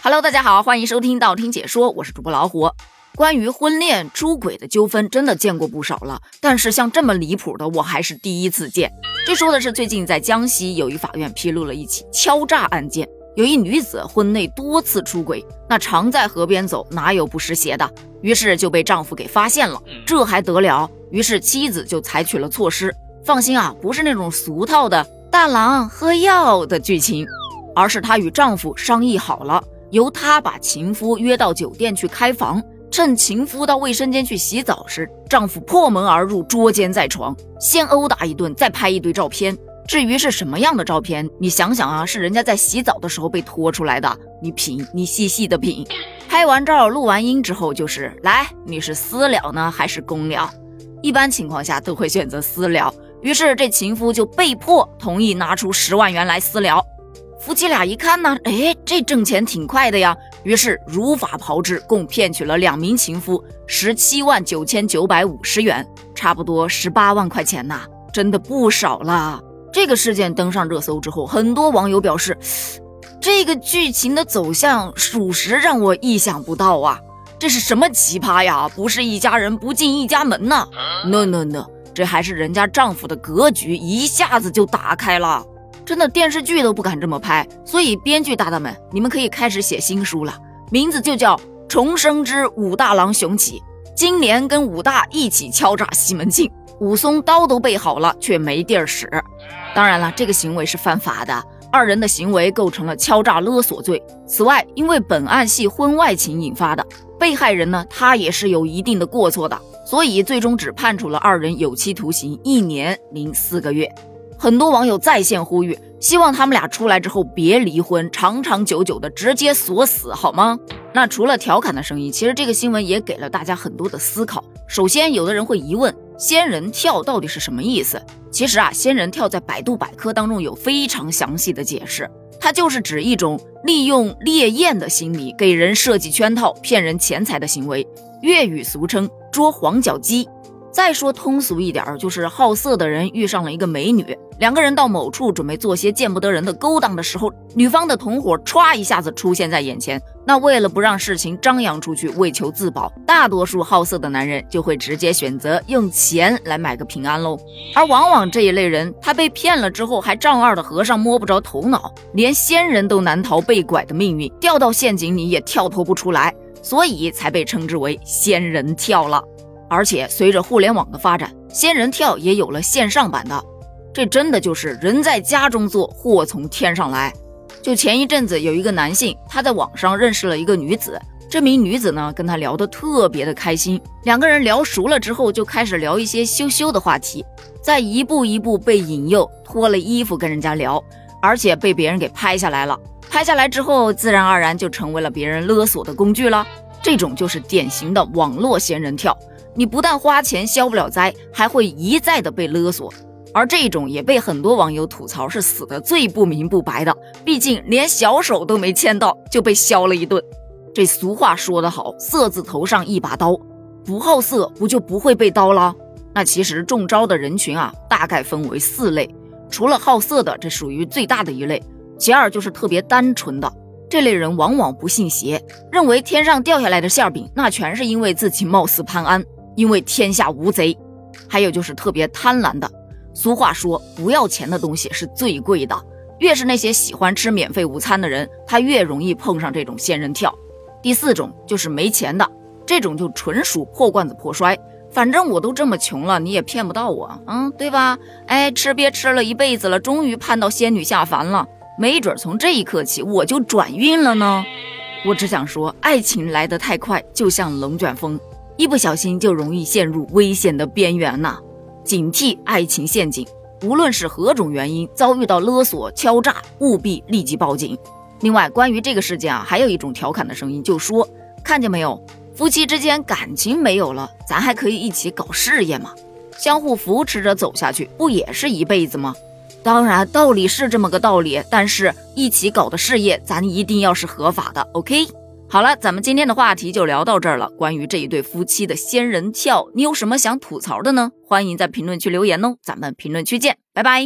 Hello，大家好，欢迎收听道听解说，我是主播老虎。关于婚恋出轨的纠纷，真的见过不少了，但是像这么离谱的，我还是第一次见。这说的是最近在江西有一法院披露了一起敲诈案件，有一女子婚内多次出轨，那常在河边走，哪有不湿鞋的？于是就被丈夫给发现了，这还得了？于是妻子就采取了措施。放心啊，不是那种俗套的大郎喝药的剧情，而是她与丈夫商议好了。由她把情夫约到酒店去开房，趁情夫到卫生间去洗澡时，丈夫破门而入，捉奸在床，先殴打一顿，再拍一堆照片。至于是什么样的照片，你想想啊，是人家在洗澡的时候被拖出来的，你品，你细细的品。拍完照、录完音之后，就是来，你是私了呢还是公了？一般情况下都会选择私了，于是这情夫就被迫同意拿出十万元来私了。夫妻俩一看呢，哎，这挣钱挺快的呀，于是如法炮制，共骗取了两名情夫十七万九千九百五十元，差不多十八万块钱呐，真的不少啦。这个事件登上热搜之后，很多网友表示，这个剧情的走向属实让我意想不到啊！这是什么奇葩呀？不是一家人不进一家门呐？No No No，这还是人家丈夫的格局一下子就打开了。真的电视剧都不敢这么拍，所以编剧大大们，你们可以开始写新书了，名字就叫《重生之武大郎雄起》。金莲跟武大一起敲诈西门庆，武松刀都备好了，却没地儿使。当然了，这个行为是犯法的，二人的行为构成了敲诈勒索罪。此外，因为本案系婚外情引发的，被害人呢，他也是有一定的过错的，所以最终只判处了二人有期徒刑一年零四个月。很多网友在线呼吁，希望他们俩出来之后别离婚，长长久久的直接锁死，好吗？那除了调侃的声音，其实这个新闻也给了大家很多的思考。首先，有的人会疑问“仙人跳”到底是什么意思？其实啊，“仙人跳”在百度百科当中有非常详细的解释，它就是指一种利用猎艳的心理给人设计圈套、骗人钱财的行为，粤语俗称“捉黄脚鸡”。再说通俗一点，就是好色的人遇上了一个美女，两个人到某处准备做些见不得人的勾当的时候，女方的同伙歘一下子出现在眼前。那为了不让事情张扬出去，为求自保，大多数好色的男人就会直接选择用钱来买个平安喽。而往往这一类人，他被骗了之后，还丈二的和尚摸不着头脑，连仙人都难逃被拐的命运，掉到陷阱里也跳脱不出来，所以才被称之为仙人跳了。而且随着互联网的发展，仙人跳也有了线上版的。这真的就是人在家中坐，祸从天上来。就前一阵子有一个男性，他在网上认识了一个女子，这名女子呢跟他聊得特别的开心，两个人聊熟了之后，就开始聊一些羞羞的话题，再一步一步被引诱，脱了衣服跟人家聊，而且被别人给拍下来了。拍下来之后，自然而然就成为了别人勒索的工具了。这种就是典型的网络仙人跳。你不但花钱消不了灾，还会一再的被勒索，而这种也被很多网友吐槽是死的最不明不白的。毕竟连小手都没牵到就被削了一顿。这俗话说得好，色字头上一把刀，不好色不就不会被刀了？那其实中招的人群啊，大概分为四类，除了好色的，这属于最大的一类；其二就是特别单纯的，这类人往往不信邪，认为天上掉下来的馅饼，那全是因为自己貌似潘安。因为天下无贼，还有就是特别贪婪的。俗话说，不要钱的东西是最贵的。越是那些喜欢吃免费午餐的人，他越容易碰上这种仙人跳。第四种就是没钱的，这种就纯属破罐子破摔。反正我都这么穷了，你也骗不到我，嗯，对吧？哎，吃瘪吃了一辈子了，终于盼到仙女下凡了，没准从这一刻起我就转运了呢。我只想说，爱情来得太快，就像龙卷风。一不小心就容易陷入危险的边缘呐！警惕爱情陷阱，无论是何种原因遭遇到勒索、敲诈，务必立即报警。另外，关于这个事件啊，还有一种调侃的声音，就说：看见没有，夫妻之间感情没有了，咱还可以一起搞事业吗？相互扶持着走下去，不也是一辈子吗？当然，道理是这么个道理，但是一起搞的事业，咱一定要是合法的，OK？好了，咱们今天的话题就聊到这儿了。关于这一对夫妻的仙人跳，你有什么想吐槽的呢？欢迎在评论区留言哦，咱们评论区见，拜拜。